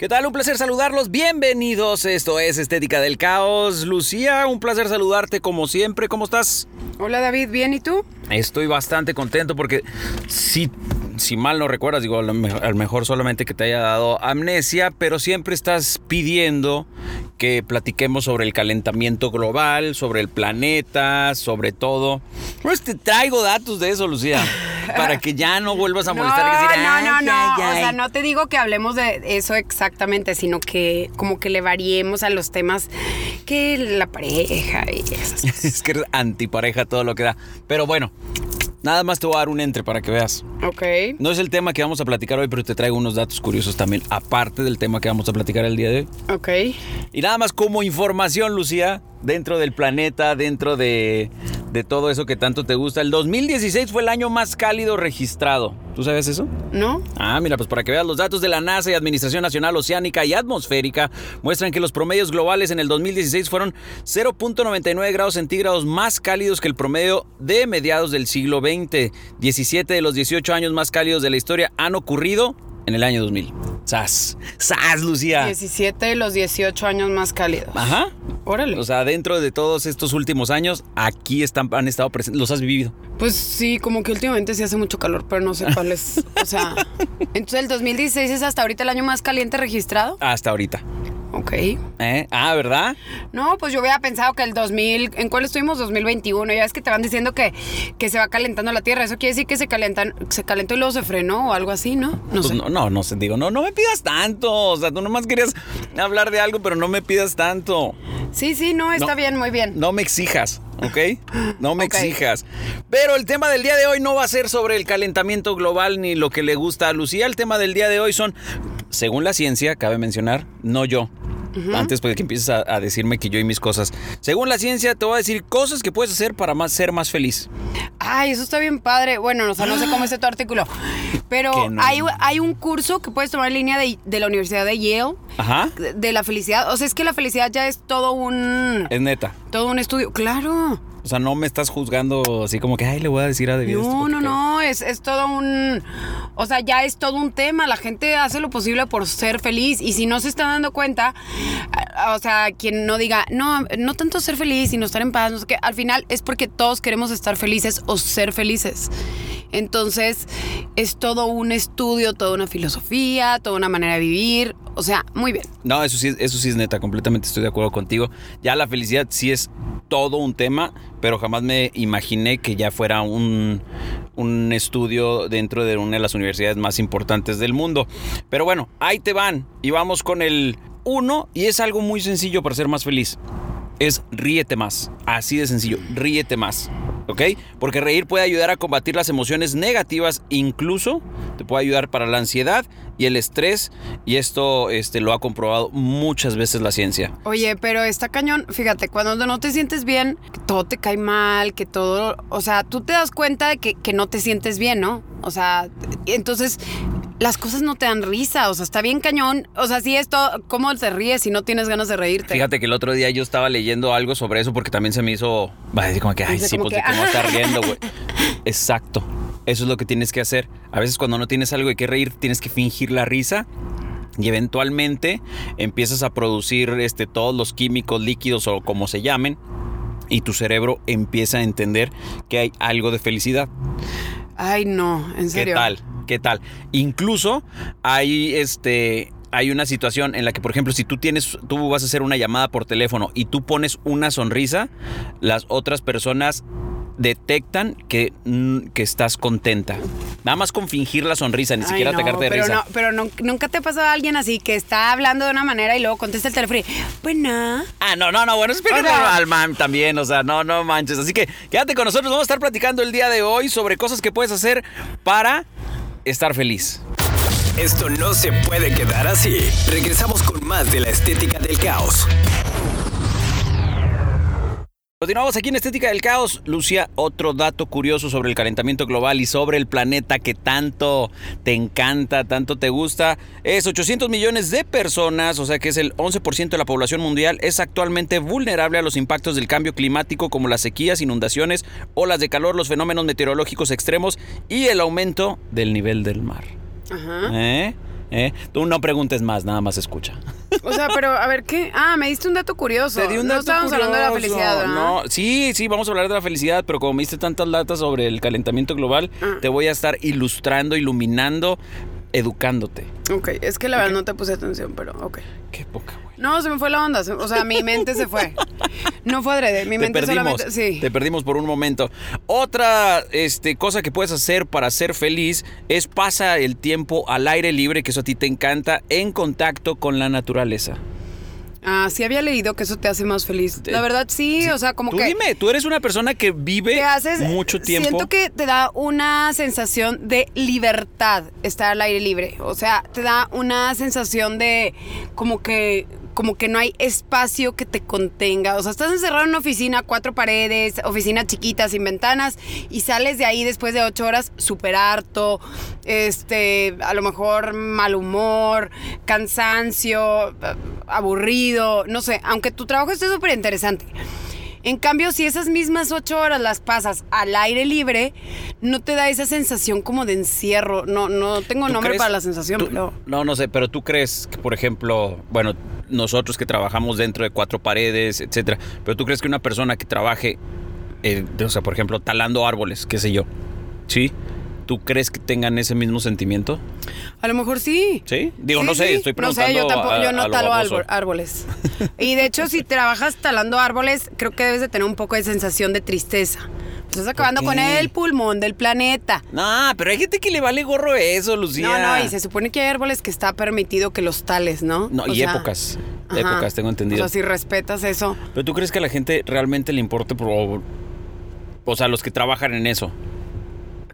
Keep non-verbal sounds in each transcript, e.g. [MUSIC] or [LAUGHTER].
¿Qué tal? Un placer saludarlos. Bienvenidos. Esto es Estética del Caos. Lucía, un placer saludarte como siempre. ¿Cómo estás? Hola David, ¿bien y tú? Estoy bastante contento porque si, si mal no recuerdas, digo, a lo mejor solamente que te haya dado amnesia, pero siempre estás pidiendo que platiquemos sobre el calentamiento global, sobre el planeta, sobre todo. Pues te traigo datos de eso, Lucía. [LAUGHS] para que ya no vuelvas a molestar no, y decir, no, no, no, o sea, no te digo que hablemos de eso exactamente, sino que como que le variemos a los temas que la pareja y esas [LAUGHS] es que eres antipareja todo lo que da. Pero bueno, Nada más te voy a dar un entre para que veas. Ok. No es el tema que vamos a platicar hoy, pero te traigo unos datos curiosos también, aparte del tema que vamos a platicar el día de hoy. Ok. Y nada más como información, Lucía, dentro del planeta, dentro de, de todo eso que tanto te gusta. El 2016 fue el año más cálido registrado. ¿Tú sabes eso? No. Ah, mira, pues para que veas, los datos de la NASA y Administración Nacional Oceánica y Atmosférica muestran que los promedios globales en el 2016 fueron 0.99 grados centígrados más cálidos que el promedio de mediados del siglo XX. 17 de los 18 años más cálidos de la historia han ocurrido en el año 2000. ¡Sas! ¡Sas, Lucía! 17 de los 18 años más cálidos. Ajá. Órale. O sea, dentro de todos estos últimos años, aquí están, han estado presentes. ¿Los has vivido? Pues sí, como que últimamente sí hace mucho calor, pero no sé cuál es. o sea, [LAUGHS] entonces el 2016 es hasta ahorita el año más caliente registrado. Hasta ahorita. Ok. ¿Eh? Ah, ¿verdad? No, pues yo hubiera pensado que el 2000, ¿en cuál estuvimos? 2021. Ya es que te van diciendo que, que se va calentando la Tierra. Eso quiere decir que se calentan, se calentó y luego se frenó o algo así, ¿no? No pues sé. No, no, no sé. Digo, no, no me pidas tanto. O sea, tú nomás querías hablar de algo, pero no me pidas tanto. Sí, sí, no, está bien, muy bien. No me exijas. ¿ok? No me [LAUGHS] exijas. Pero el tema del día de hoy no va a ser sobre el calentamiento global ni lo que le gusta a Lucía. El tema del día de hoy son, según la ciencia, cabe mencionar, no yo, antes de que empieces a, decirme que yo y mis cosas. Según la ciencia, te voy a decir cosas que puedes hacer para más, ser más feliz. Ay, eso está bien padre. Bueno, no sé cómo es tu artículo, pero hay, hay, un curso que puedes tomar en línea de, de la Universidad de Yale. Ajá. De, la felicidad. O sea, es que la felicidad ya es todo un... Es neta. Todo un estudio. Claro. O sea, no me estás juzgando así como que, ay, le voy a decir a David. No, no, no, es, es, todo un... O sea, ya es todo un tema. La gente hace lo posible por ser feliz. Y si no se está dando cuenta, o sea, quien no diga, no, no tanto ser feliz, sino estar en paz, no sé qué, al final es porque todos queremos estar felices o ser felices. Entonces, es todo un estudio, toda una filosofía, toda una manera de vivir. O sea, muy bien. No, eso sí, eso sí es neta, completamente estoy de acuerdo contigo. Ya la felicidad sí es todo un tema, pero jamás me imaginé que ya fuera un, un estudio dentro de una de las universidades más importantes del mundo. Pero bueno, ahí te van y vamos con el uno y es algo muy sencillo para ser más feliz. Es ríete más. Así de sencillo, ríete más. ¿ok? Porque reír puede ayudar a combatir las emociones negativas, incluso te puede ayudar para la ansiedad y el estrés, y esto este, lo ha comprobado muchas veces la ciencia. Oye, pero está cañón, fíjate, cuando no te sientes bien, que todo te cae mal, que todo, o sea, tú te das cuenta de que, que no te sientes bien, ¿no? O sea, entonces las cosas no te dan risa, o sea, está bien cañón. O sea, si esto, ¿cómo te ríes si no tienes ganas de reírte? Fíjate que el otro día yo estaba leyendo algo sobre eso porque también se me hizo, va a decir como que, ay, sí, pues de cómo estar riendo, güey. [LAUGHS] Exacto. Eso es lo que tienes que hacer. A veces cuando no tienes algo de qué reír, tienes que fingir la risa y eventualmente empiezas a producir este, todos los químicos líquidos o como se llamen y tu cerebro empieza a entender que hay algo de felicidad. Ay, no, en serio. ¿Qué tal? ¿Qué tal? Incluso hay este hay una situación en la que, por ejemplo, si tú tienes, tú vas a hacer una llamada por teléfono y tú pones una sonrisa, las otras personas detectan que, que estás contenta. Nada más con fingir la sonrisa, ni siquiera te de pero risa. No, pero nunca te ha pasado a alguien así que está hablando de una manera y luego contesta el teléfono y, bueno. Ah, no, no, no, bueno, espera al man también, o sea, no, no manches. Así que quédate con nosotros, vamos a estar platicando el día de hoy sobre cosas que puedes hacer para estar feliz. Esto no se puede quedar así. Regresamos con más de la estética del caos. Continuamos aquí en Estética del Caos. Lucia, otro dato curioso sobre el calentamiento global y sobre el planeta que tanto te encanta, tanto te gusta. Es 800 millones de personas, o sea que es el 11% de la población mundial, es actualmente vulnerable a los impactos del cambio climático como las sequías, inundaciones, olas de calor, los fenómenos meteorológicos extremos y el aumento del nivel del mar. Ajá. ¿Eh? ¿Eh? Tú no preguntes más, nada más escucha. O sea, pero a ver, ¿qué? Ah, me diste un dato curioso. Te di un no dato estábamos hablando de la felicidad. No, sí, sí, vamos a hablar de la felicidad, pero como me diste tantas latas sobre el calentamiento global, Ah. te voy a estar ilustrando, iluminando, educándote. Ok, es que la verdad no te puse atención, pero ok. Qué poca, güey. No, se me fue la onda. O sea, mi mente se fue. No fue adrede. Mi Te mente perdimos, solamente. Sí. te perdimos por un momento. Otra este, cosa que puedes hacer para ser feliz es pasa el tiempo al aire libre, que eso a ti te encanta, en contacto con la naturaleza. Ah, sí había leído que eso te hace más feliz. La verdad, sí, o sea, como Tú que. dime, tú eres una persona que vive te haces mucho tiempo. Siento que te da una sensación de libertad estar al aire libre. O sea, te da una sensación de como que como que no hay espacio que te contenga. O sea, estás encerrado en una oficina, cuatro paredes, oficina chiquita, sin ventanas, y sales de ahí después de ocho horas súper harto, este, a lo mejor mal humor, cansancio, aburrido, no sé, aunque tu trabajo esté súper interesante. En cambio, si esas mismas ocho horas las pasas al aire libre, no te da esa sensación como de encierro. No, no tengo ¿Tú nombre crees- para la sensación, tú- pero... No, no sé, pero tú crees que, por ejemplo, bueno, nosotros que trabajamos dentro de cuatro paredes, etcétera, pero tú crees que una persona que trabaje, eh, o sea, por ejemplo, talando árboles, qué sé yo, ¿sí? ¿Tú crees que tengan ese mismo sentimiento? A lo mejor sí. ¿Sí? Digo, Sí, no sé, sí. estoy preguntando. No sé, yo tampoco, a- yo no lo talo árbol- árboles. [LAUGHS] Y de hecho, si trabajas talando árboles, creo que debes de tener un poco de sensación de tristeza. Estás acabando con el pulmón del planeta. No, pero hay gente que le vale gorro eso, Lucía. No, no, y se supone que hay árboles que está permitido que los tales, ¿no? No, O y sea, épocas. ajá. Épocas, tengo entendido. O sea, si respetas eso. Pero tú crees que a la gente realmente le importe por. O sea, los que trabajan en eso.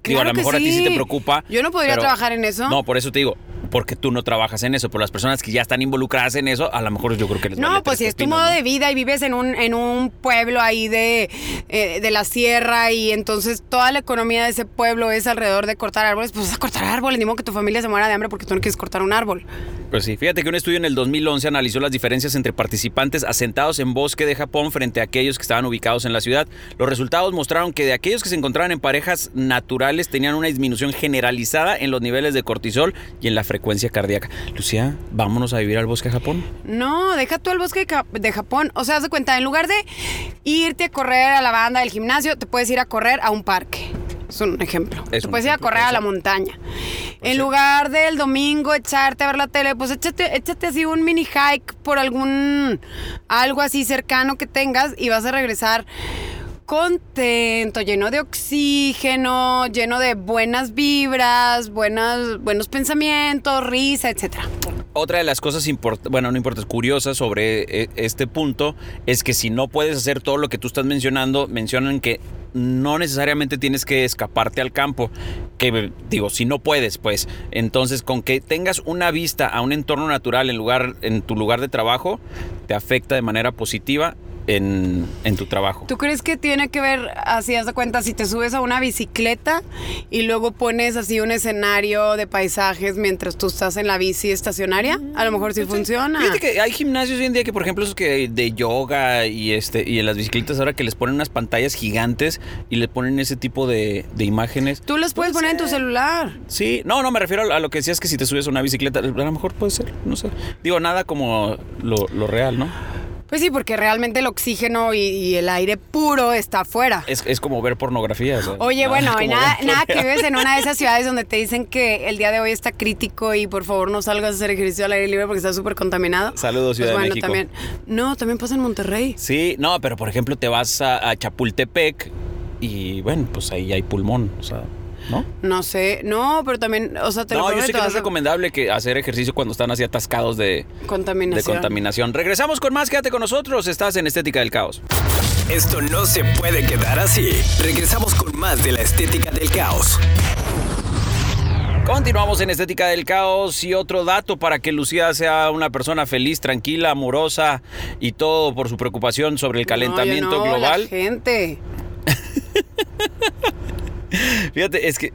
Digo, a Claro lo mejor a ti sí sí. te preocupa. Yo no podría pero- trabajar en eso. No, por eso te digo, porque tú no trabajas en eso. Pero las personas que ya están involucradas en eso, a lo mejor yo creo que les No, vale pues si es tu modo ¿no? de vida y vives en un, en un pueblo ahí de, eh, de la sierra y entonces toda la economía de ese pueblo es alrededor de cortar árboles, pues vas a cortar árboles, ni modo que tu familia se muera de hambre porque tú no quieres cortar un árbol. Pues sí, fíjate que un estudio en el 2011 analizó las diferencias entre participantes asentados en bosque de Japón frente a aquellos que estaban ubicados en la ciudad. Los resultados mostraron que de aquellos que se encontraban en parejas naturales tenían una disminución generalizada en los niveles de cortisol y en la frecuencia cardíaca. Lucía, vámonos a vivir al bosque de Japón. No, deja tú el bosque de Japón. O sea, haz de cuenta, en lugar de irte a correr a la banda del gimnasio, te puedes ir a correr a un parque. Es un ejemplo. Es te un puedes ir a correr a la montaña. en lugar del domingo echarte a ver la tele, pues échate, échate así un mini hike por algún algo así cercano que tengas y vas a regresar contento, lleno de oxígeno, lleno de buenas vibras, buenas, buenos pensamientos, risa, etcétera. Otra de las cosas importantes, bueno, no importa, curiosas sobre eh, este punto es que si no puedes hacer todo lo que tú estás mencionando, mencionan que no necesariamente tienes que escaparte al campo. Que digo, si no puedes, pues, entonces con que tengas una vista a un entorno natural en lugar, en tu lugar de trabajo, te afecta de manera positiva en, en tu trabajo. ¿Tú crees que tiene que ver, así haz de cuenta, si te subes a una bicicleta y luego pones así un escenario de paisajes mientras tú estás en la bici estacionaria? A lo mejor sí funciona. Fíjate que hay gimnasios hoy en día que, por ejemplo, esos que de yoga y este y en las bicicletas ahora que les ponen unas pantallas gigantes y le ponen ese tipo de, de imágenes. Tú las puedes Puede poner en tu celular. Sí, no, no, me refiero a lo que decías que si te subes a una bicicleta, a lo mejor puede ser, no sé. Digo, nada como lo, lo real, ¿no? Pues sí, porque realmente el oxígeno y, y el aire puro está afuera. Es, es como ver pornografía. sea, Oye, bueno, [LAUGHS] y nada, nada que vives en una de [LAUGHS] esas ciudades donde te dicen que el día de hoy está crítico y por favor no salgas a hacer ejercicio al aire libre porque está súper contaminado. Saludos, Ciudad pues de bueno, México. también. No, también pasa en Monterrey. Sí, no, pero por ejemplo te vas a, a Chapultepec y bueno, pues ahí hay pulmón, o sea, ¿no? No sé, no, pero también, o sea, te lo No, yo sé que no es recomendable que hacer ejercicio cuando están así atascados de, de Contaminación. contaminación. Regresamos con más, quédate con nosotros, estás en Estética del Caos. Esto no se puede quedar así. Regresamos con más de la estética del caos. Continuamos en Estética del Caos y otro dato para que Lucía sea una persona feliz, tranquila, amorosa y todo por su preocupación sobre el calentamiento No, yo no, global. La gente. Fíjate, es que.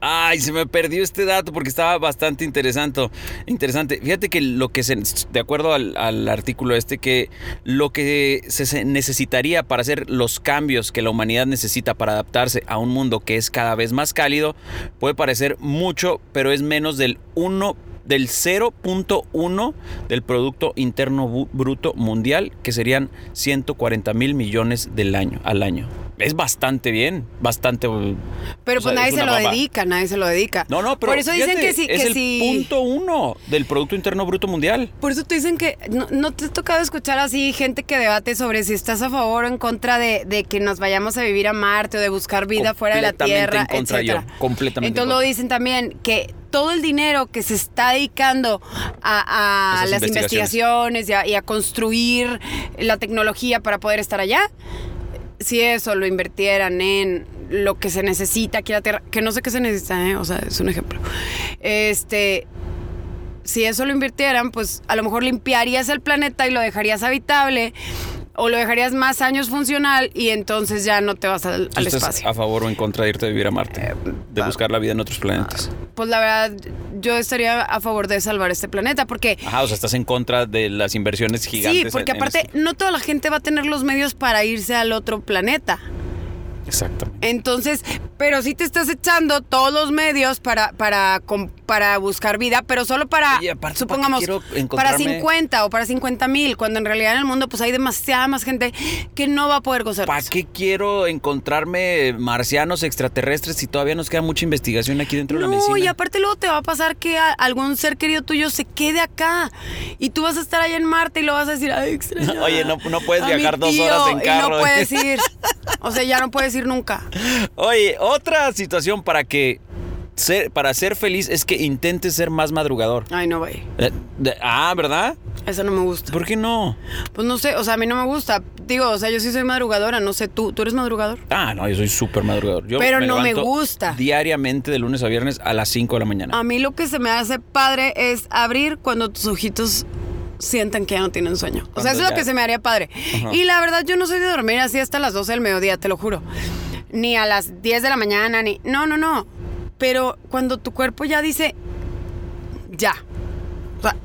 Ay, se me perdió este dato porque estaba bastante interesante. Interesante. Fíjate que lo que se. De acuerdo al, artículo este, que lo que se necesitaría para hacer los cambios que la humanidad necesita para adaptarse a un mundo que es cada vez más cálido puede parecer mucho, pero es menos del 1 del 0.1 del Producto Interno Bruto Mundial, que serían 140 mil millones del año, al año. Es bastante bien, bastante... Pero pues sea, nadie se lo baba. dedica, nadie se lo dedica. No, no, pero Por eso dicen que sí, es que el punto uno del Producto Interno Bruto Mundial. Por eso te dicen que no, no te ha tocado escuchar así gente que debate sobre si estás a favor o en contra de, de que nos vayamos a vivir a Marte o de buscar vida fuera de la Tierra, en contra yo, completamente en Entonces lo dicen también que todo el dinero que se está dedicando a, las investigaciones. investigaciones y a, y a construir la tecnología para poder estar allá, si eso lo invirtieran en lo que se necesita aquí en la Tierra, que no sé qué se necesita, ¿eh? o sea, es un ejemplo. Este, si eso lo invirtieran, pues a lo mejor limpiarías el planeta y lo dejarías habitable o lo dejarías más años funcional y entonces ya no te vas al, ¿Tú al estás espacio. a favor o en contra de irte a vivir a Marte? de buscar la vida en otros planetas. Pues la verdad, yo estaría a favor de salvar este planeta porque... Ajá, o sea, estás en contra de las inversiones gigantes. Sí, porque en- en aparte este- no toda la gente va a tener los medios para irse al otro planeta. Exactamente. Entonces, pero sí te estás echando todos los medios para, para, para buscar vida, pero solo para, Oye, aparte, ¿para qué supongamos, para encontrarme- 50 o para 50 mil, cuando en realidad en el mundo pues hay demasiada más gente que no va a poder gozar. ¿Para qué quiero encontrarme marcianos extraterrestres si todavía nos queda mucha investigación aquí dentro de la No, medicina? y aparte luego te va a pasar que a- algún ser querido tuyo se quede acá y tú vas a estar allá en Marte y lo vas a decir, ay, extraño. [LAUGHS] Oye, no- no puedes viajar dos tío", horas en Y carro. no puedes [LAUGHS] ir. O sea, ya no puedes ir nunca. Oye, otra situación para que ser, para ser feliz es que intentes ser más madrugador. Ay, no, güey. Eh, de- ah, ¿verdad? Eso no me gusta. ¿Por qué no? Pues no sé, o sea, a mí no me gusta. Digo, o sea, yo sí soy madrugadora, no sé tú. ¿Tú eres madrugador? Ah, no, yo soy súper madrugador. Yo Pero no me levanto gusta. Diariamente de lunes a viernes a las 5 de la mañana. A mí lo que se me hace padre es abrir cuando tus ojitos sientan que ya no tienen sueño. O sea, Cuando eso es lo ya- que se me haría padre. Ajá. Y la verdad, yo no soy de dormir así hasta las 12 del mediodía, te lo juro. Ni a las 10 de la mañana, ni... No, no, no. Pero cuando tu cuerpo ya dice, ya.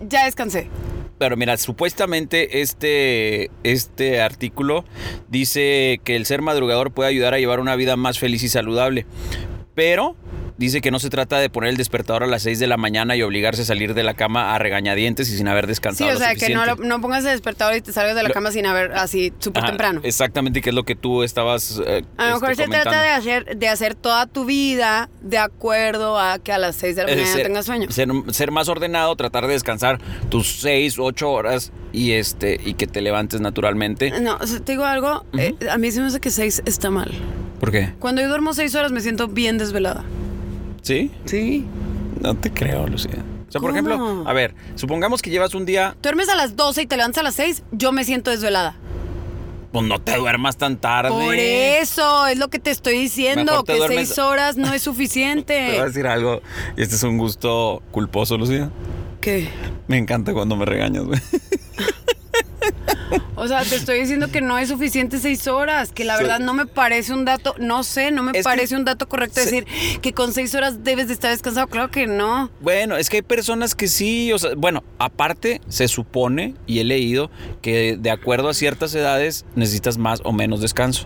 Ya descansé. Pero mira, supuestamente este, este artículo dice que el ser madrugador puede ayudar a llevar una vida más feliz y saludable. Pero dice que no se trata de poner el despertador a las 6 de la mañana y obligarse a salir de la cama a regañadientes y sin haber Sí, descansado. o sea, lo que no, lo- no pongas el despertador y te salgas de la Lo- cama sin haber así súper temprano. Exactamente, que es lo que tú estabas. eh, A lo este, mejor se comentando. trata de hacer, de hacer toda tu vida de acuerdo a que a las 6 de la Es mañana ser, tengas sueño. Ser, ser más ordenado, tratar de descansar tus 6, 8 horas y este y que te levantes naturalmente. No, o sea, te digo algo, eh, a mí se me hace que 6 está mal. ¿Por qué? Cuando yo duermo 6 horas me siento bien desvelada. ¿Sí? Sí. No te creo, Lucía. O sea, por ¿Cómo? ejemplo, a ver, supongamos que llevas un día, Duermes a las 12 y te levantas a las 6, yo me siento desvelada. pues no te duermas tan tarde. Por eso, es lo que te estoy diciendo, te que duermes- 6 horas no es [LAUGHS] Te voy a suficiente. decir algo, y este es un gusto culposo, Lucía. ¿Qué? Me encanta cuando me regañas, güey. [LAUGHS] O sea, te estoy diciendo que no es suficiente seis horas, que la Sí. verdad no me parece un dato, no sé, no me Es parece un dato correcto se- decir que con seis horas debes de estar descansado. Claro que no. Bueno, es que hay personas que sí, o sea, bueno, aparte se supone, y he leído, que de acuerdo a ciertas edades necesitas más o menos descanso.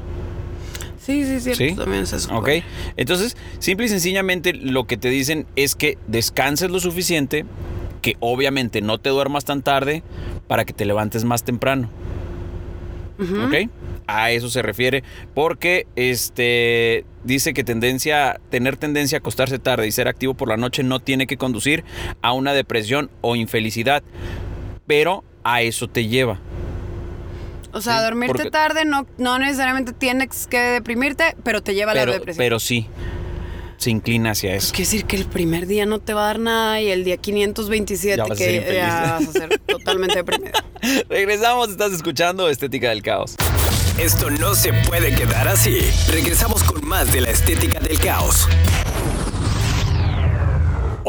Sí, sí, cierto. ¿Sí? También es eso. ¿Ok? Entonces, simple y sencillamente lo que te dicen es que descanses lo suficiente, que obviamente no te duermas tan tarde para que te levantes más temprano. ¿Ok? A eso se refiere, porque este dice que tendencia, tener tendencia a acostarse tarde y ser activo por la noche no tiene que conducir a una depresión o infelicidad, pero a eso te lleva. O sea, Sí, dormirte porque- tarde no, no necesariamente tienes que deprimirte, pero te lleva a la depresión. pero sí, se inclina hacia Pues eso. quiere decir que el primer día no te va a dar nada y el día 527 Ya vas a ser que ya vas a ser [LAUGHS] totalmente deprimido. Regresamos, estás escuchando Estética del Caos. Esto no se puede quedar así. Regresamos con más de la estética del caos.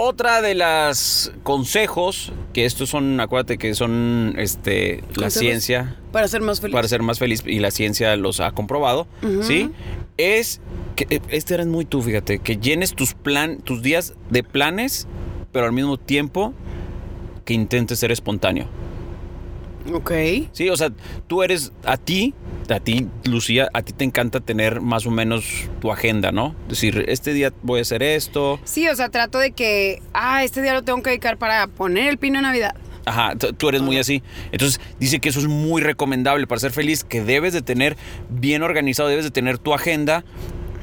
Otra de las consejos, que estos son, acuérdate que son este, la ciencia Para ser más feliz. para ser más feliz y la ciencia los ha comprobado, ¿sí? Es que este eres muy tú, fíjate, que llenes tus plan, tus días de planes, pero al mismo tiempo que intentes ser espontáneo. Ok. Sí, o sea, tú eres a ti, a ti, Lucía, a ti te encanta tener más o menos tu agenda, ¿no? Decir, este día voy a hacer esto. Sí, o sea, trato de que, ah, este día lo tengo que dedicar para poner el pino de Navidad. Ajá, tú eres muy así. Entonces, dice que eso es muy recomendable para ser feliz, que debes de tener bien organizado, debes de tener tu agenda,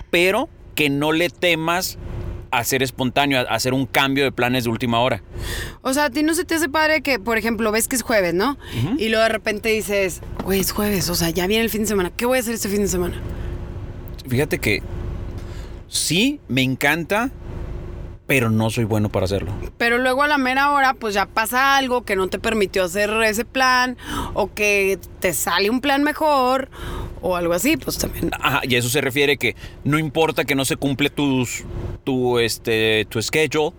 pero que no le temas a ser espontáneo, a a hacer un cambio de planes de última hora. O sea, a ti no se te hace padre que, por ejemplo, ves que es jueves, ¿no? Y luego de repente dices, güey, es jueves, o sea, ya viene el fin de semana. ¿Qué voy a hacer este fin de semana? Fíjate que sí, me encanta, pero no soy bueno para hacerlo. Pero luego a la mera hora, pues ya pasa algo que no te permitió hacer ese plan, o que te sale un plan mejor, o algo así, pues también. Ajá, y a eso se refiere que no importa que no se cumple tus, tu, este, tu schedule,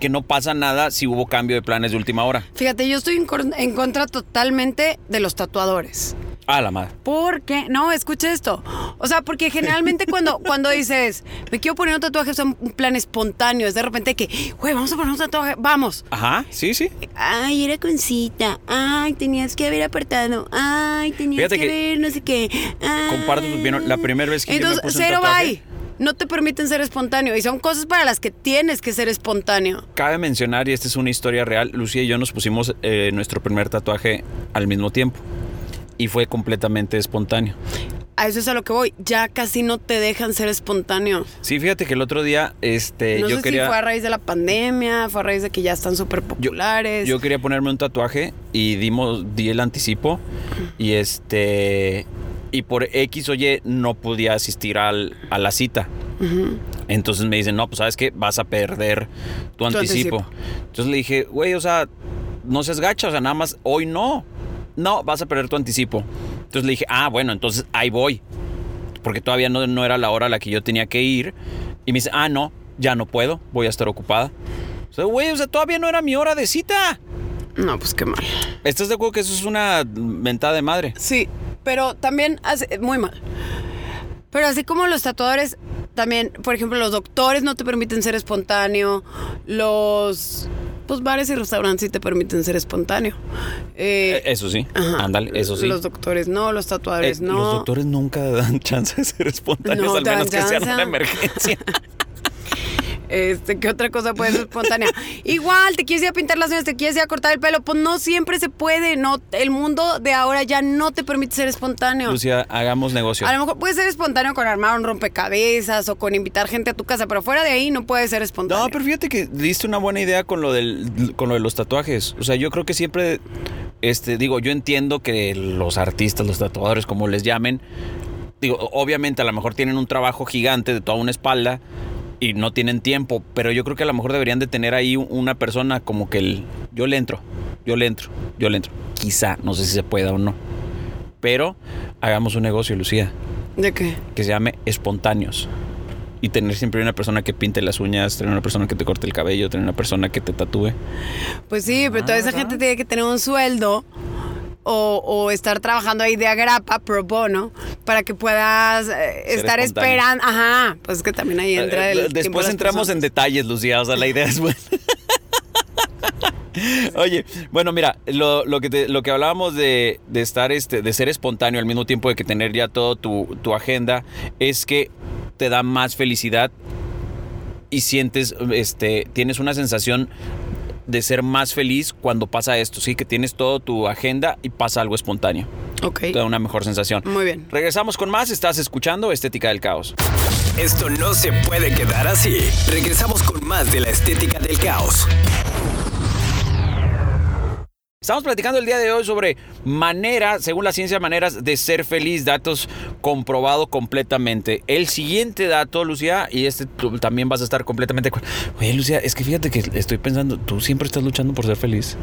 que no pasa nada si hubo cambio de planes de última hora. Fíjate, yo estoy en, en contra totalmente de los tatuadores. Ah, la madre. Porque, no, escucha esto. O sea, porque generalmente cuando, [LAUGHS] cuando dices, me quiero poner un tatuaje, es un plan espontáneo. Es de repente que, güey, vamos a poner un tatuaje, vamos. Ajá, sí, sí. Ay, era con cita. Ay, tenías que haber apartado. Ay, tenías Fíjate que, haber no sé qué. Ay. comparto tu opinión. La primera vez que yo me Entonces, puse un cero tatuaje- bye. No te permiten ser espontáneo. Y son cosas para las que tienes que ser espontáneo. Cabe mencionar, y esta es una historia real, Lucía y yo nos pusimos eh, nuestro primer tatuaje al mismo tiempo. Y fue completamente espontáneo. A eso es a lo que voy. Ya casi no te dejan ser espontáneo. Sí, fíjate que el otro día este, no yo sé quería... si fue a raíz de la pandemia, fue a raíz de que ya están súper populares. Yo quería ponerme un tatuaje y dimos, di el anticipo y este y por X o Y no podía asistir al- a la cita. Entonces me dicen, no, pues sabes qué, vas a perder tu anticipo. anticipo. Entonces le dije, güey, o sea, no seas gacha, o sea, nada más hoy no. No, vas a perder tu anticipo. Entonces le dije, ah, bueno, entonces ahí voy. Porque todavía no, no era la hora a la que yo tenía que ir. Y me dice, ah, no, ya no puedo, voy a estar ocupada. O sea, güey, o sea, todavía no era mi hora de cita. No, pues qué mal. ¿Estás de acuerdo que eso es una mentada de madre? Sí, pero también hace muy mal. Pero así como los tatuadores, también, por ejemplo, los doctores no te permiten ser espontáneo, los pues bares y restaurantes sí te permiten ser espontáneo. Eh, Eh, Eso sí, ándale, eso sí. Los doctores no, los Eh, tatuadores no. Los doctores nunca dan [LAUGHS] chance de ser espontáneos, No al menos que sea una emergencia. [LAUGHS] Este, ¿qué otra cosa puede ser espontánea? [LAUGHS] Igual, te quieres ir a pintar las uñas, te quieres ir a cortar el pelo, pues no siempre se puede, no, el mundo de ahora ya no te permite ser espontáneo. Lucía, hagamos negocio. A lo mejor puede ser espontáneo con armar un rompecabezas o con invitar gente a tu casa, pero fuera de ahí no puede ser espontáneo. No, pero fíjate que diste una buena idea con lo del con lo de los tatuajes. O sea, yo creo que siempre este digo, yo entiendo que los artistas, los tatuadores como les llamen, digo, obviamente a lo mejor tienen un trabajo gigante de toda una espalda y no tienen tiempo, pero yo creo que a lo mejor deberían de tener ahí una persona como que el yo le entro, yo le entro, yo le entro. Quizá, no sé si se pueda o no. Pero hagamos un negocio, Lucía, ¿De qué? que se llame espontáneos. Y tener siempre una persona que pinte las uñas, tener una persona que te corte el cabello, tener una persona que te tatúe. Pues sí, pero toda esa ¿verdad? gente tiene que tener un sueldo o, o estar trabajando ahí de agrapa, pro bono, para que puedas eh, estar esperando. Ajá, pues que también ahí entra el. Eh, de Después entramos en detalles, Lucía. O sea, la idea es buena. [LAUGHS] Oye, bueno, mira, lo, lo que, te- lo que hablábamos de, de estar, este, de ser espontáneo al mismo tiempo de que tener ya todo tu, tu agenda, es que te da más felicidad y sientes, este, tienes una sensación de ser más feliz cuando pasa esto, sí, que tienes todo tu agenda y pasa algo espontáneo. Ok. Te da una mejor sensación. Muy bien. Regresamos con más, estás escuchando Estética del Caos. Esto no se puede quedar así. Regresamos con más de la estética del caos. Estamos platicando el día de hoy sobre manera, según la ciencia, maneras de ser feliz, datos comprobado completamente. El siguiente dato, Lucía, y este tú también vas a estar completamente... de acuerdo. Oye, Lucía, es que fíjate que estoy pensando, tú siempre estás luchando por ser feliz.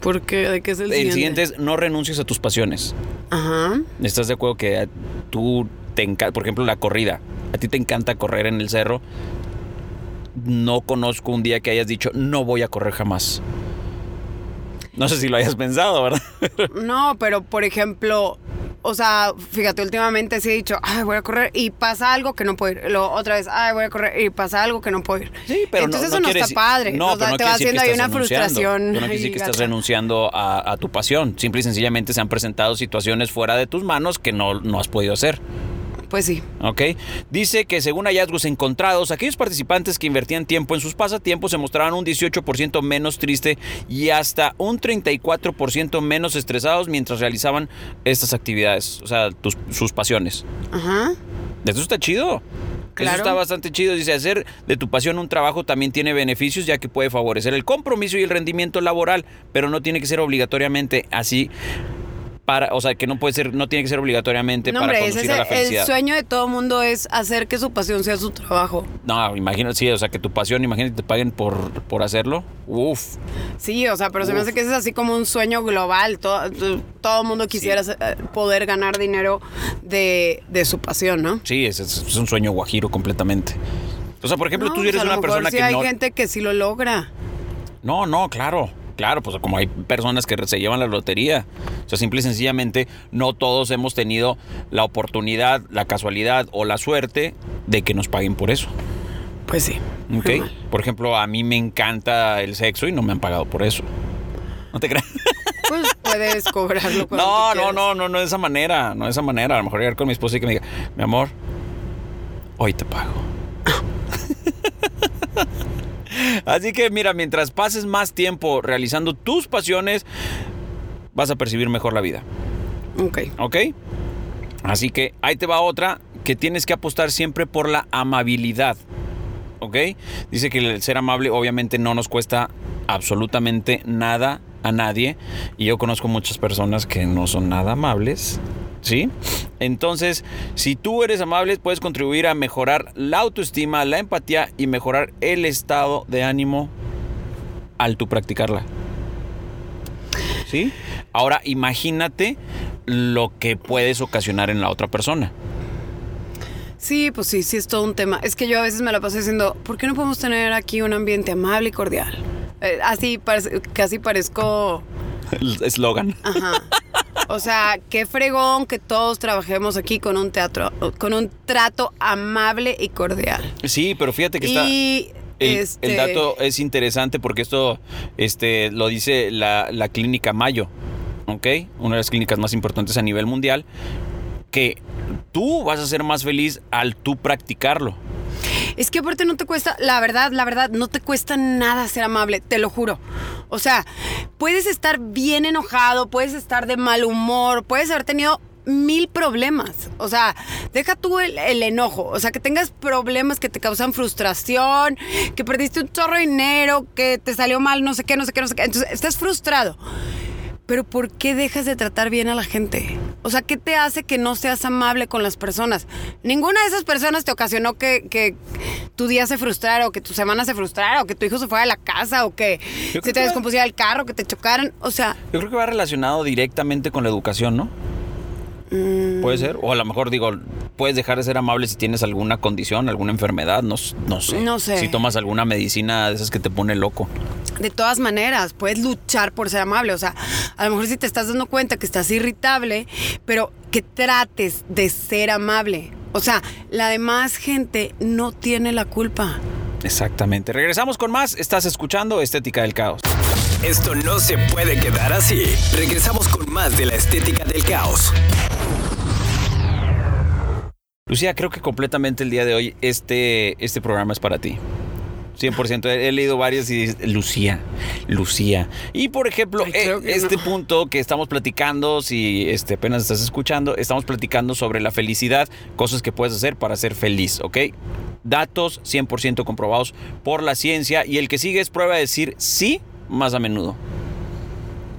¿Por qué? ¿De qué es el, El siguiente es no renuncies a tus pasiones. Ajá. ¿Estás de acuerdo que tú te encanta, por ejemplo, la corrida? A ti te encanta correr en el cerro no conozco un día que hayas dicho, no voy a correr jamás. No sé si lo hayas pensado, ¿verdad? [LAUGHS] No, pero por ejemplo, o sea, fíjate, últimamente sí he dicho, ay, voy a correr y pasa algo que no puedo ir. Luego otra vez, ay, voy a correr y pasa algo que no puedo ir. Sí, pero Entonces no, eso no está padre. No, O sea, no te va haciendo ahí una frustración. Pero no quiere decir que estás renunciando a, a tu pasión. Simple y sencillamente se han presentado situaciones fuera de tus manos que no, no has podido hacer. Pues sí. ¿Ok? Dice que según hallazgos encontrados, aquellos participantes que invertían tiempo en sus pasatiempos se mostraban un 18% menos triste y hasta un 34% menos estresados mientras realizaban estas actividades, o sea, tus- sus pasiones. Ajá. Eso está chido. Claro. Eso está bastante chido. Dice, hacer de tu pasión un trabajo también tiene beneficios ya que puede favorecer el compromiso y el rendimiento laboral, pero no tiene que ser obligatoriamente así para, o sea, que no puede ser, no tiene que ser obligatoriamente No, para hombre, conducir a la el, felicidad. el sueño de todo mundo es hacer que su pasión sea su trabajo. No, imagínate, sí, o sea, que tu pasión, imagínate que te paguen por, por hacerlo. Uf. Sí, o sea, pero se me hace que ese es así como un sueño global. Todo, todo el mundo quisiera eh, poder ganar dinero de, de su pasión, ¿no? Sí, es, es- un sueño guajiro completamente. O sea, por ejemplo, No, tú pues eres a lo una mejor persona sí que hay no... gente que sí lo logra. No, no, claro. Claro, pues como hay personas que se llevan la lotería. O sea, simple y sencillamente no todos hemos tenido la oportunidad, la casualidad o la suerte de que nos paguen por eso. Pues sí. ¿Ok? Muy mal. Por ejemplo, a mí me encanta el sexo y no me han pagado por eso. No te creas. [LAUGHS] Pues puedes cobrarlo No, no, no, no, no de esa manera. No de esa manera. A lo mejor llegar con mi esposa y que me diga, mi amor, hoy te pago. [LAUGHS] Así que mira, mientras pases más tiempo realizando tus pasiones, vas a percibir mejor la vida. Ok. ¿Ok? Así que ahí te va otra que tienes que apostar siempre por la amabilidad. ¿Ok? Dice que el ser amable obviamente no nos cuesta absolutamente nada a nadie. Y yo conozco muchas personas que no son nada amables. ¿Sí? Entonces, si tú eres amable, puedes contribuir a mejorar la autoestima, la empatía y mejorar el estado de ánimo al tú practicarla. ¿Sí? Ahora imagínate lo que puedes ocasionar en la otra persona. Sí, pues sí, sí es todo un tema. Es que yo a veces me la paso diciendo, ¿por qué no podemos tener aquí un ambiente amable y cordial? Eh, así, parece- casi parezco... El eslogan. Ajá. O sea, qué fregón que todos trabajemos aquí con un teatro, con un trato amable y cordial. Sí, pero fíjate que está... y El, este, el dato es interesante porque esto este, lo dice la, la clínica Mayo, ¿ok? Una de las clínicas más importantes a nivel mundial, que tú vas a ser más feliz al tú practicarlo. Es que aparte no te cuesta, la verdad, la verdad, no te cuesta nada ser amable, te lo juro. O sea, puedes estar bien enojado, puedes estar de mal humor, puedes haber tenido mil problemas. O sea, deja tú el, enojo. O sea, que tengas problemas que te causan frustración, que perdiste un chorro de dinero, que te salió mal, no sé qué, no sé qué, no sé qué. Entonces, estás frustrado. Pero ¿por qué dejas de tratar bien a la gente? O sea, ¿qué te hace que no seas amable con las personas? Ninguna de esas personas te ocasionó que, que tu día se frustrara o que tu semana se frustrara o que tu hijo se fuera de la casa o que se que te va- descompusiera el carro, que te chocaran. O sea, Yo creo que va relacionado directamente con la educación, ¿no? Puede ser. O a lo mejor digo, puedes dejar de ser amable si tienes alguna condición, alguna enfermedad, no, no sé. No sé. Si tomas alguna medicina de esas que te pone loco. de todas maneras, puedes luchar por ser amable. O sea, a lo mejor si te estás dando cuenta que estás irritable, pero que trates de ser amable. O sea, la demás gente no tiene la culpa. Exactamente. Regresamos con más. Estás escuchando Estética del Caos. Esto no se puede quedar así. Regresamos con más de la estética del caos. Lucía, creo que completamente el día de hoy este, este programa es para ti. 100%. He, he leído varios y dices, Lucía, Lucía. Y por ejemplo, Ay, eh, este no. punto que estamos platicando, si este, apenas estás escuchando, estamos platicando sobre la felicidad, cosas que puedes hacer para ser feliz, ¿ok? Datos 100% comprobados por la ciencia y el que sigue es prueba de decir sí más a menudo.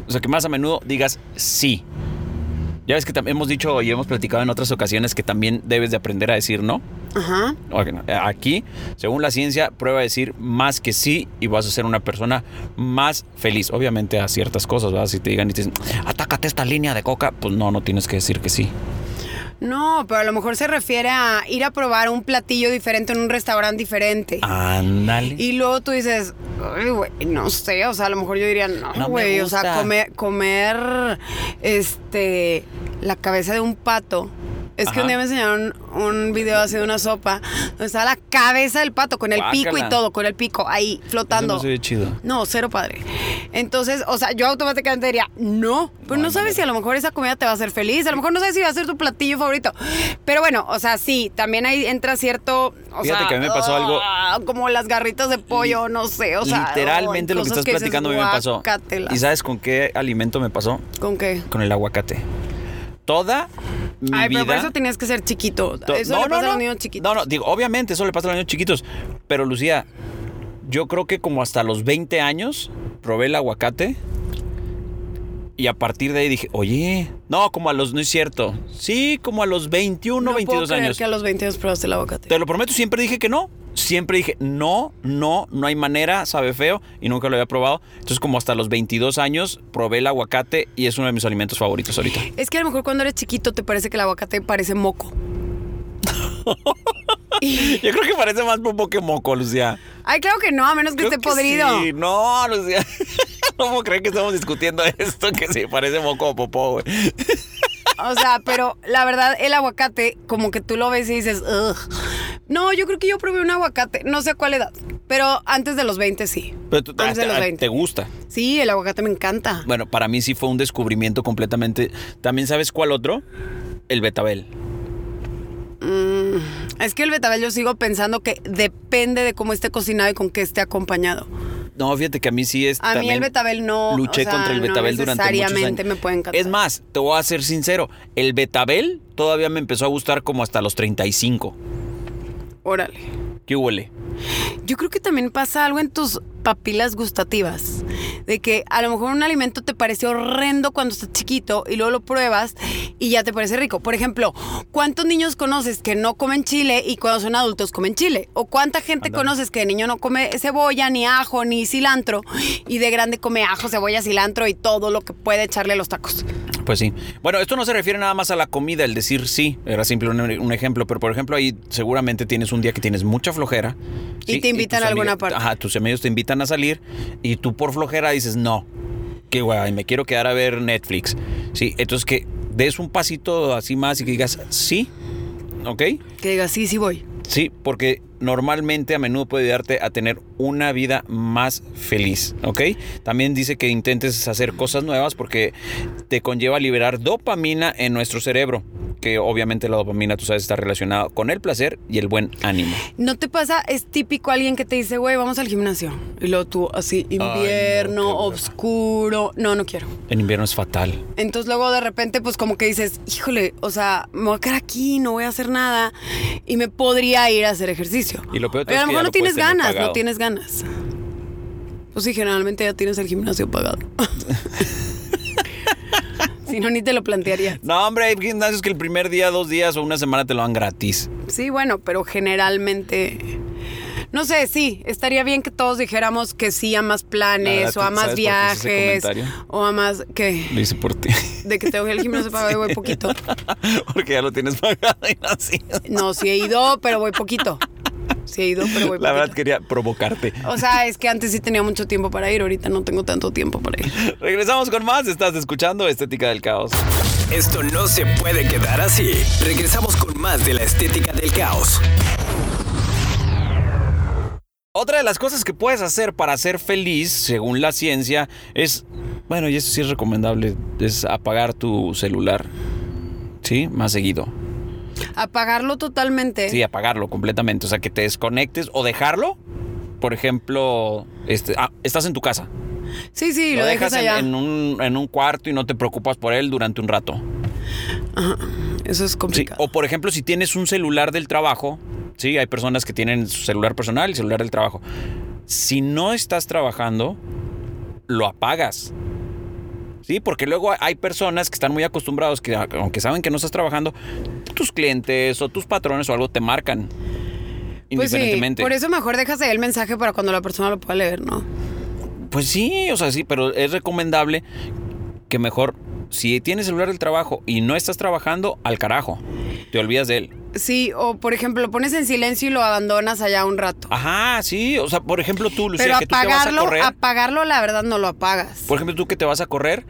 O sea, que más a menudo digas sí. Ya ves que hemos dicho y hemos platicado en otras ocasiones que también debes de aprender a decir no. Ajá. No. Aquí, según la ciencia, prueba a decir más que sí y vas a ser una persona más feliz. Obviamente a ciertas cosas, ¿verdad? Si te digan y te dicen, atácate esta línea de coca, pues no, no tienes que decir que sí. No, pero a lo mejor se refiere a ir a probar un platillo diferente en un restaurante diferente. Ándale. Y luego tú dices, "Ay, güey, no sé, o sea, a lo mejor yo diría, No no, güey, o sea, comer, comer, este, la cabeza de un pato. Es que un día me enseñaron un video así de una sopa donde estaba la cabeza del pato con el pico y todo, con el pico ahí flotando. Eso no se ve chido. No, cero padre. Entonces, o sea, yo automáticamente diría, no, pero No sabes si a lo mejor esa comida te va a hacer feliz, a lo mejor no sabes si va a ser tu platillo favorito. Pero bueno, o sea, sí, también ahí entra cierto, o Fíjate sea, que a mí me pasó algo- ah, como las garritas de pollo, no sé, o sea, Literalmente lo que estás platicando a mí me pasó. ¿Y sabes con qué alimento me pasó? ¿Con qué? Con el aguacate. Toda mi Ay, vida. pero por eso tenías que ser chiquito. To- Eso le pasa a los niños chiquitos. No, no, digo, obviamente eso le pasa a los niños chiquitos. Pero Lucía, yo creo que como hasta los 20 años probé el aguacate. Y a partir de ahí dije, oye, no, como a los, no es cierto. Sí, como a los 21, no 22 puedo creer años. que a los 20 años probaste el aguacate. Te lo prometo, siempre dije que no. Siempre dije, no, no, no hay manera, sabe feo y nunca lo había probado. Entonces, como hasta los 22 años, probé el aguacate y es uno de mis alimentos favoritos ahorita. Es que a lo mejor cuando eres chiquito te parece que el aguacate parece moco. Y- [LAUGHS] Yo creo que parece más popo que moco, Lucía. Ay, claro que no, a menos que Creo esté podrido. Sí, no, Lucía. ¿Cómo creen que estamos discutiendo esto? Que sí, parece moco o popó, güey. O sea, pero la verdad, el aguacate, como que tú lo ves y dices, Ugh. No, yo creo que yo probé un aguacate, no sé a cuál edad, pero antes de los 20 sí. Pero tú, Antes de los te, 20. te gusta. Sí, el aguacate me encanta. Bueno, para mí sí fue un descubrimiento completamente. ¿También sabes cuál otro? El betabel. Mm, es que el betabel yo sigo pensando que depende de cómo esté cocinado y con qué esté acompañado. No, fíjate que a mí sí es. A mí el betabel no, Luché o sea, contra el no betabel durante muchos años. necesariamente me puede encantar. Es más, te voy a ser sincero. El betabel todavía me empezó a gustar como hasta los 35. Órale. ¿Qué huele? Yo creo que también pasa algo en tus papilas gustativas. De que a lo mejor un alimento te pareció horrendo cuando estás chiquito y luego lo pruebas y ya te parece rico. Por ejemplo, ¿cuántos niños conoces que no comen chile y cuando son adultos comen chile? ¿O cuánta gente conoces que de niño no come cebolla, ni ajo, ni cilantro y de grande come ajo, cebolla, cilantro y todo lo que puede echarle a los tacos? Pues sí. Bueno, esto no se refiere nada más a la comida, el decir sí, era simple un, un ejemplo, pero por ejemplo ahí seguramente tienes un día que tienes mucha flojera. Y ¿sí? te invitan a alguna amigos- parte. Ajá, tus amigos te invitan a salir y tú por flojera dices no, qué guay, me quiero quedar a ver Netflix. Sí, entonces que des un pasito así más y que digas sí, ¿ok? Que digas, sí, sí voy. Sí, porque normalmente a menudo puede ayudarte a tener una vida más feliz, ¿ok? También dice que intentes hacer cosas nuevas porque te conlleva liberar dopamina en nuestro cerebro, que obviamente la dopamina, tú sabes, está relacionada con el placer y el buen ánimo. ¿No te pasa? Es típico alguien que te dice, güey, vamos al gimnasio. Y luego tú, así, invierno, qué hueva. oscuro. No, no quiero. En invierno es fatal. Entonces luego de repente, pues como que dices, híjole, o sea, me voy a quedar aquí, no voy a hacer nada. Y me podría ir a hacer ejercicio. Y lo peor Pero a es lo que ya mejor no lo tienes ganas, no tienes ganas. Pues sí, generalmente ya tienes el gimnasio pagado. [LAUGHS] si no, ni te lo plantearía. No, hombre, hay gimnasios que el primer día, dos días o una semana te lo dan gratis. Sí, bueno, pero generalmente. No sé, sí, estaría bien que todos dijéramos que sí a más planes o a más ¿sabes por qué hice ese viajes o a más ¿qué? Lo hice por ti. De que tengo el gimnasio pagado y voy poquito. [LAUGHS] Porque ya lo tienes pagado y no así. No, sí he ido, pero voy poquito. Sí he ido, pero voy [LAUGHS] La verdad quería provocarte. O sea, es que antes sí tenía mucho tiempo para ir, ahorita no tengo tanto tiempo para ir. [LAUGHS] Regresamos con más. Estás escuchando Estética del Caos. Esto no se puede quedar así. Regresamos con más de la estética del caos. Otra de las cosas que puedes hacer para ser feliz, según la ciencia, es, bueno, y eso sí es recomendable, es apagar tu celular. ¿Sí? Más seguido. Apagarlo totalmente. Sí, apagarlo completamente. O sea, que te desconectes o dejarlo. Por ejemplo, este, ah, estás en tu casa. sí, sí, lo, lo dejas allá. en un, en un cuarto y no te preocupas por él durante un rato. Eso es Sí, complicado. O por ejemplo, si tienes un celular del trabajo, sí, hay personas que tienen su celular personal y celular del trabajo. Si no estás trabajando, lo apagas. Sí, porque luego hay personas que están muy acostumbrados que aunque saben que no estás trabajando, tus clientes o tus patrones o algo te marcan. Pues sí, Indiferentemente. por eso mejor dejas ahí el mensaje para cuando la persona lo pueda leer, ¿no? Pues sí, o sea, sí, pero es recomendable que mejor si tienes celular del trabajo y no estás trabajando, al carajo. Te olvidas de él. Sí, o por ejemplo, lo pones en silencio y lo abandonas allá un rato. Ajá, sí. O sea, por ejemplo, tú, Lucía, Pero que tú te vas a apagarlo, correr. apagarlo, la verdad no lo apagas. Por ejemplo, tú que te vas a correr,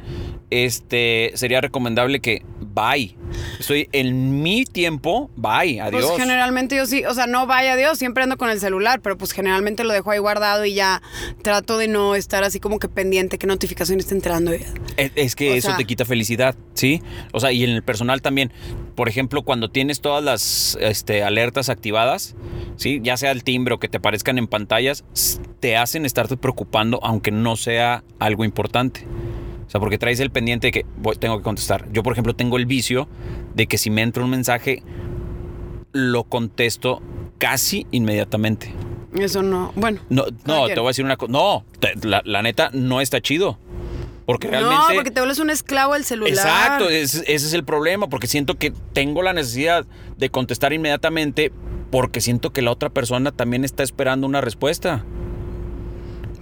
este sería recomendable que bye. Estoy en mi tiempo, bye, adiós. Pues generalmente yo sí, o sea, no vaya Dios, siempre ando con el celular, pero pues generalmente lo dejo ahí guardado y ya trato de no estar así como que pendiente qué notificación está entrando. Es, es que O eso sea- te quita felicidad, ¿sí? O sea, y en el personal también. Por ejemplo, cuando tienes todas las este, alertas activadas, ¿sí? Ya sea el timbre o que te aparezcan en pantallas, te hacen estarte preocupando aunque no sea algo importante. O sea, porque traes el pendiente de que voy- tengo que contestar. Yo, por ejemplo, tengo el vicio de que si me entra un mensaje, lo contesto casi inmediatamente. Eso no, bueno. No, no, te voy a decir una cosa. No, te- la, la neta no está chido. Porque realmente. No, porque te vuelves un esclavo del celular. Exacto, ese, ese es el problema, porque siento que tengo la necesidad de contestar inmediatamente porque siento que la otra persona también está esperando una respuesta.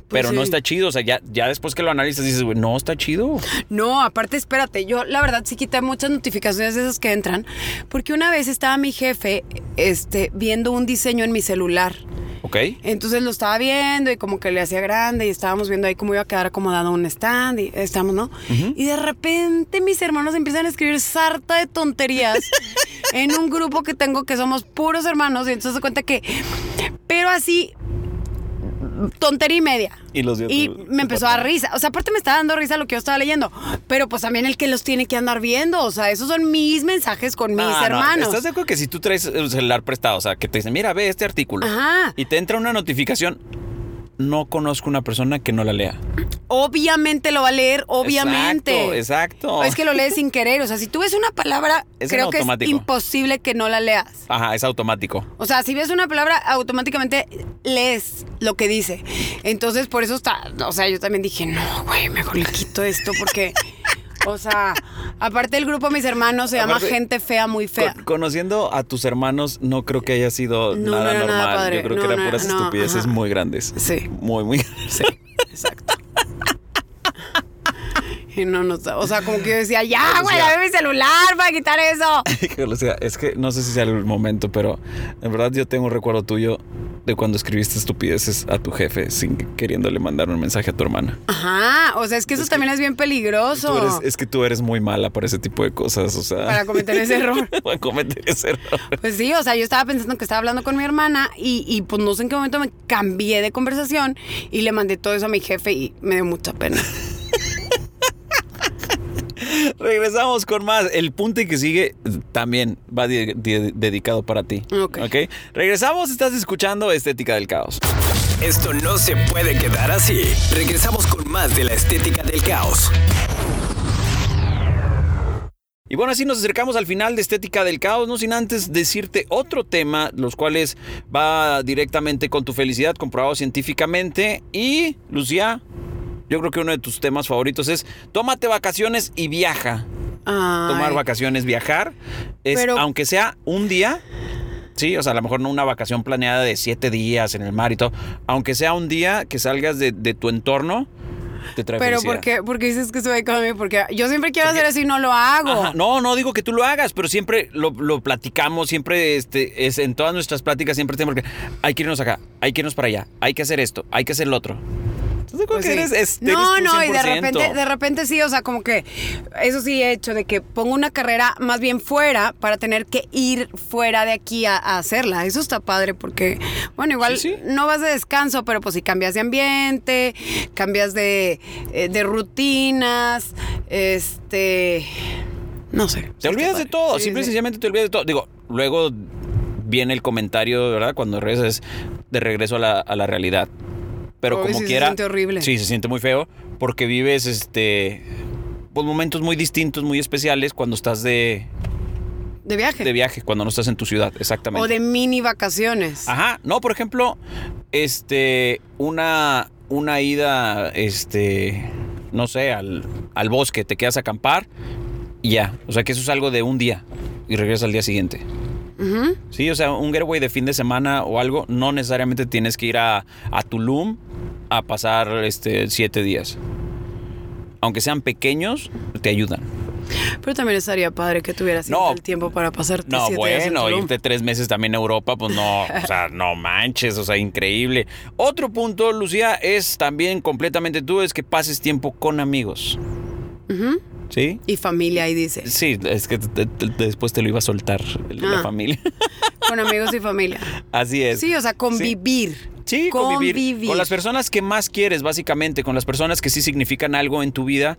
Pero no Pues está chido, o sea, ya, ya después que lo analizas dices, güey, no está chido. No, aparte, espérate, yo la verdad sí quité muchas notificaciones de esas que entran, porque una vez estaba mi jefe este, viendo un diseño en mi celular. ¿Ok? Entonces lo estaba viendo y como que le hacía grande y estábamos viendo ahí cómo iba a quedar acomodado un stand y estamos, ¿no? Y de repente mis hermanos empiezan a escribir sarta de tonterías [LAUGHS] en un grupo que tengo que somos puros hermanos y entonces se cuenta que, pero así, tontería y media. Y los de Y me empezó a dar risa. O sea, aparte me estaba dando risa lo que yo estaba leyendo. Pero pues también el que los tiene que andar viendo. O sea, esos son mis mensajes con mis no, hermanos. ¿Estás de acuerdo que si tú traes el celular prestado, o sea, que te dicen, mira, ve este artículo, Ajá. y te entra una notificación, no conozco una persona que no la lea. Obviamente lo va a leer, obviamente. Exacto, exacto. O es que lo lees sin querer. O sea, si tú ves una palabra, Es creo que es imposible que no la leas. Ajá, es automático. O sea, si ves una palabra, automáticamente lees lo que dice. Entonces, por eso está. O sea, yo también dije, no, güey, mejor le quito esto porque. O sea, aparte el grupo de mis hermanos se llama Gente Fea Muy Fea. Con- conociendo a tus hermanos, no creo que haya sido No, nada no era nada normal. padre. Yo creo No, que eran puras estupideces ajá. muy grandes. Sí. Muy, muy Sí, exacto. [LAUGHS] Y no, no, o sea, como que yo decía, ya, güey, dame mi celular para quitar eso. [LAUGHS] O sea, es que no sé si sea el momento, pero en verdad yo tengo un recuerdo tuyo de cuando escribiste estupideces a tu jefe sin queriéndole mandar un mensaje a tu hermana. Ajá, o sea, es que eso también es bien peligroso. Eres- es que tú eres muy mala para ese tipo de cosas, o sea. Para cometer ese error. [LAUGHS] para cometer ese error. Pues sí, o sea, yo estaba pensando que estaba hablando con mi hermana y, y, pues no sé en qué momento me cambié de conversación y le mandé todo eso a mi jefe y me dio mucha pena. [LAUGHS] [LAUGHS] Regresamos con más. El punto que sigue también va de- de- dedicado para ti. Ok. Regresamos, estás escuchando Estética del Caos. Esto no se puede quedar así. Regresamos con más de la estética del caos. Y bueno, así nos acercamos al final de Estética del Caos, no sin antes decirte otro tema, los cuales va directamente con tu felicidad, comprobado científicamente. Y, Lucía, yo creo que uno de tus temas favoritos es tómate vacaciones y viaja. Ay. Tomar vacaciones, viajar, es, Pero- aunque sea un día, sí, o sea, a lo mejor no una vacación planeada de siete días en el mar y todo, aunque sea un día que salgas de, de tu entorno, te trae Pero felicidad. ¿por qué, ¿por qué dices que estoy conmigo? Porque yo siempre quiero hacer eso y no lo hago. Ajá, No, no digo que tú lo hagas, pero siempre lo, lo platicamos, siempre este, es en todas nuestras pláticas, siempre tenemos que, hay que irnos acá, hay que irnos para allá, hay que hacer esto, hay que hacer lo otro. ¿Estás de acuerdo Pues que sí. eres, es- no, eres tú no, y de 100%? repente, de repente sí, o sea, como que eso sí he hecho, de que pongo una carrera más bien fuera para tener que ir fuera de aquí a, a hacerla. Eso está padre porque, bueno, igual Sí, sí. no vas de descanso, pero pues si cambias de ambiente, cambias de, eh, de rutinas, este, no sé. Te olvidas de todo, simple y sencillamente te olvidas de todo. Digo, luego viene el comentario, ¿verdad? Cuando regresas de regreso a la, a la realidad. Pero como sí, se quiera. siente horrible. Sí, se siente muy feo porque vives este. Pues momentos muy distintos, muy especiales cuando estás de, De viaje. de viaje, cuando no estás en tu ciudad, exactamente. o de mini vacaciones. Ajá, no, por ejemplo, este, una, una ida, este, no sé, al, al bosque, te quedas a acampar y ya. O sea que eso es algo de un día y regresas al día siguiente. Sí, o sea, un getaway de fin de semana o algo, no necesariamente tienes que ir a, a Tulum a pasar este, siete días. Aunque sean pequeños, te ayudan. Pero también estaría padre que tuvieras No. el tiempo para pasarte No, siete días en bueno, Tulum. irte tres meses también a Europa, pues no, o [LAUGHS] sea, no manches, o sea, increíble. Otro punto, Lucía, es también completamente tú, es que pases tiempo con amigos. ¿Sí? Y familia, ahí dice. Sí, es que te- te- después te lo iba a soltar la Ah. familia. [LAUGHS] Con amigos y familia. Así es. Sí, o sea, convivir. Sí, convivir. Con las personas que más quieres, básicamente, con las personas que sí significan algo en tu vida,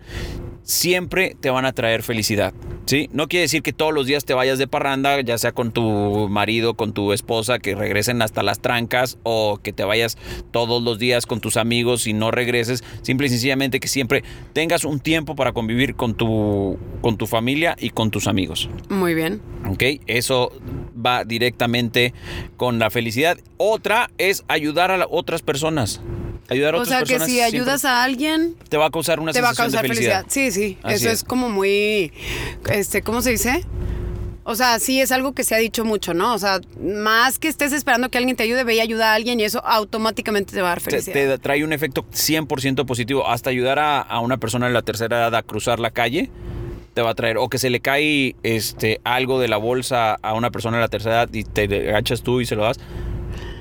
siempre te van a traer felicidad. ¿Sí? No quiere decir que todos los días te vayas de parranda, ya sea con tu marido, con tu esposa, que regresen hasta las trancas, o que te vayas todos los días con tus amigos y no regreses. Simple y sencillamente que siempre tengas un tiempo para convivir con tu, con tu familia y con tus amigos. Muy bien. ¿Ok? Eso va directamente con la felicidad. Otra es ayudar a otras personas. Ayudar a O otras sea, que si ayudas a alguien, te va a causar una te va a causar de felicidad. felicidad. Sí, sí. Así Eso es. es como muy, este, ¿cómo se dice? O sea, sí es algo que se ha dicho mucho, ¿no? O sea, más que estés esperando que alguien te ayude, ve y ayuda a alguien y eso automáticamente te va a dar Te, felicidad. te trae un efecto 100% positivo. Hasta ayudar a, a una persona de la tercera edad a cruzar la calle te va a traer. O que se le cae este, algo de la bolsa a una persona de la tercera edad y te agachas tú y se lo das.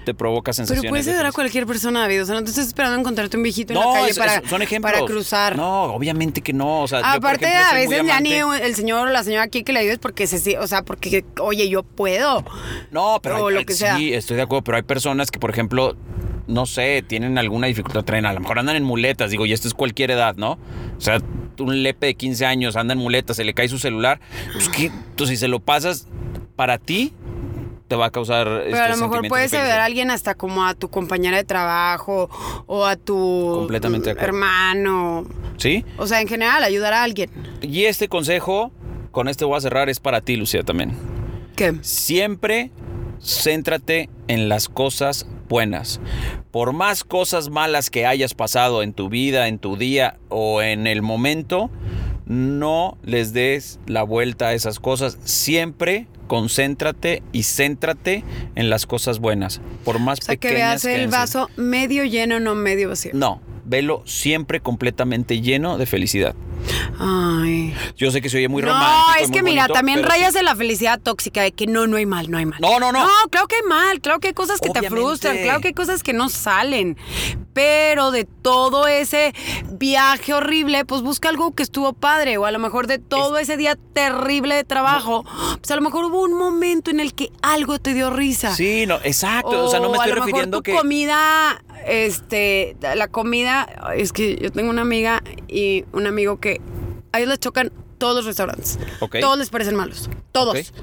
Te provoca sensaciones. Pero puedes de ayudar a cualquier persona, David. O sea, no te estás esperando encontrarte un viejito en No, la calle es- para, son ejemplos. para cruzar. No, obviamente que no. O sea, yo, Aparte, ejemplo, a veces ya ni el señor o la señora aquí que le ayudes porque se, o sea, porque, oye, yo puedo. No, pero o hay- lo hay- que sea. sí, estoy de acuerdo, pero hay personas que, por ejemplo, no sé, tienen alguna dificultad traen, a lo mejor andan en muletas, digo, y esto es cualquier edad, ¿no? O sea, un lepe de 15 años anda en muletas, se le cae su celular, pues que, tú si se lo pasas para ti, te va a causar Pero a lo mejor puedes ayudar a alguien hasta como a tu compañera de trabajo o a tu hermano. ¿Sí? O sea, en general, ayudar a alguien. Y este consejo, con este voy a cerrar, es para ti, Lucía, también. ¿Qué? Siempre céntrate en las cosas buenas. Por más cosas malas que hayas pasado en tu vida, en tu día o en el momento, no les des la vuelta a esas cosas. Siempre concéntrate y céntrate en las cosas buenas. Por más O sea, que veas el vaso medio lleno, no medio vacío. No, velo siempre completamente lleno de felicidad. Ay. Yo sé que se oye muy no, romántico. y es que mira, bonito, también rayas sí. en la felicidad tóxica de que no, no hay mal, no hay mal. No, no, no. No, claro que hay mal, claro que hay cosas que te frustran, claro que hay cosas que no salen. Pero de todo ese viaje horrible, pues busca algo que estuvo padre. O a lo mejor de todo ese día terrible de trabajo, pues a lo mejor hubo un momento en el que algo te dio risa. Sí, no, exacto. O, sea, no me a estoy lo mejor refiriendo tu que. comida, este, la comida, es que yo tengo una amiga y un amigo que a ellos les chocan todos los restaurantes. Ok. Todos les parecen malos. Todos.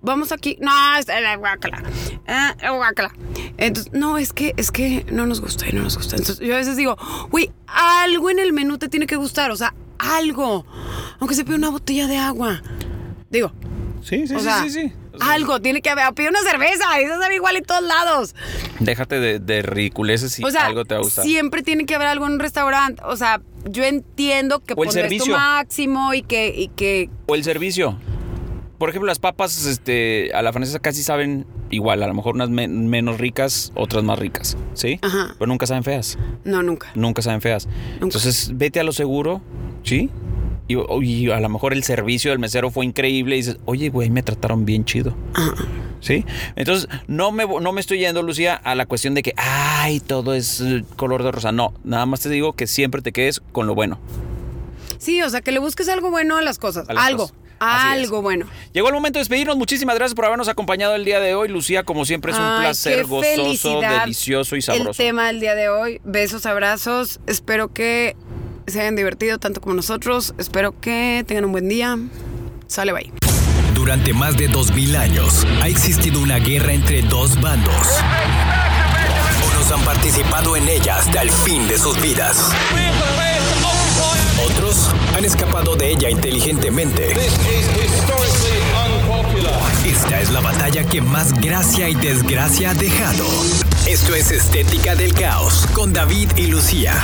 Vamos aquí. No, es la guácala. Ah, la guácala. Entonces, no, es que, es que no nos gusta y no nos gusta. Entonces, yo a veces digo, güey, algo en el menú te tiene que gustar. O sea, algo. Aunque se pida una botella de agua. Digo, Sí, sí, o sí, sea, sí, sí. Algo tiene que haber. Pide una cerveza. Eso sabe igual en todos lados. Déjate de, de ridiculeces o sea, algo te va a gustar. siempre tiene que haber algo en un restaurante. O sea, yo entiendo que pondrás tu máximo y que, y que O el servicio. Por ejemplo, las papas este, a la francesa casi saben igual. A lo mejor unas men- menos ricas, otras más ricas. ¿Sí? Ajá. Pero nunca saben feas. no, nunca. Nunca saben feas. Entonces, vete a lo seguro. ¿Sí? Y, y a lo mejor el servicio del mesero fue increíble y dices, oye, güey, me trataron bien chido. ¿Sí? Entonces, no me, no me estoy yendo, Lucía, a la cuestión de que, ay, todo es eh, color de rosa. No, nada más te digo que siempre te quedes con lo bueno. Sí, o sea, que le busques algo bueno a las cosas. A las algo. cosas. Algo bueno. Llegó el momento de despedirnos. Muchísimas gracias por habernos acompañado el día de hoy. Lucía, como siempre, es un Ay, placer gozoso, delicioso y El sabroso. tema del día de hoy, besos, abrazos. Espero que se hayan divertido tanto como nosotros. Espero que tengan un buen día. Sale, bye. Durante más de 2000 años ha existido una guerra entre dos bandos. Unos han participado en ella hasta el fin de sus vidas. Otros han escapado de ella inteligentemente. Esta es la batalla que más gracia y desgracia ha dejado. Esto es Estética del Caos con David y Lucía.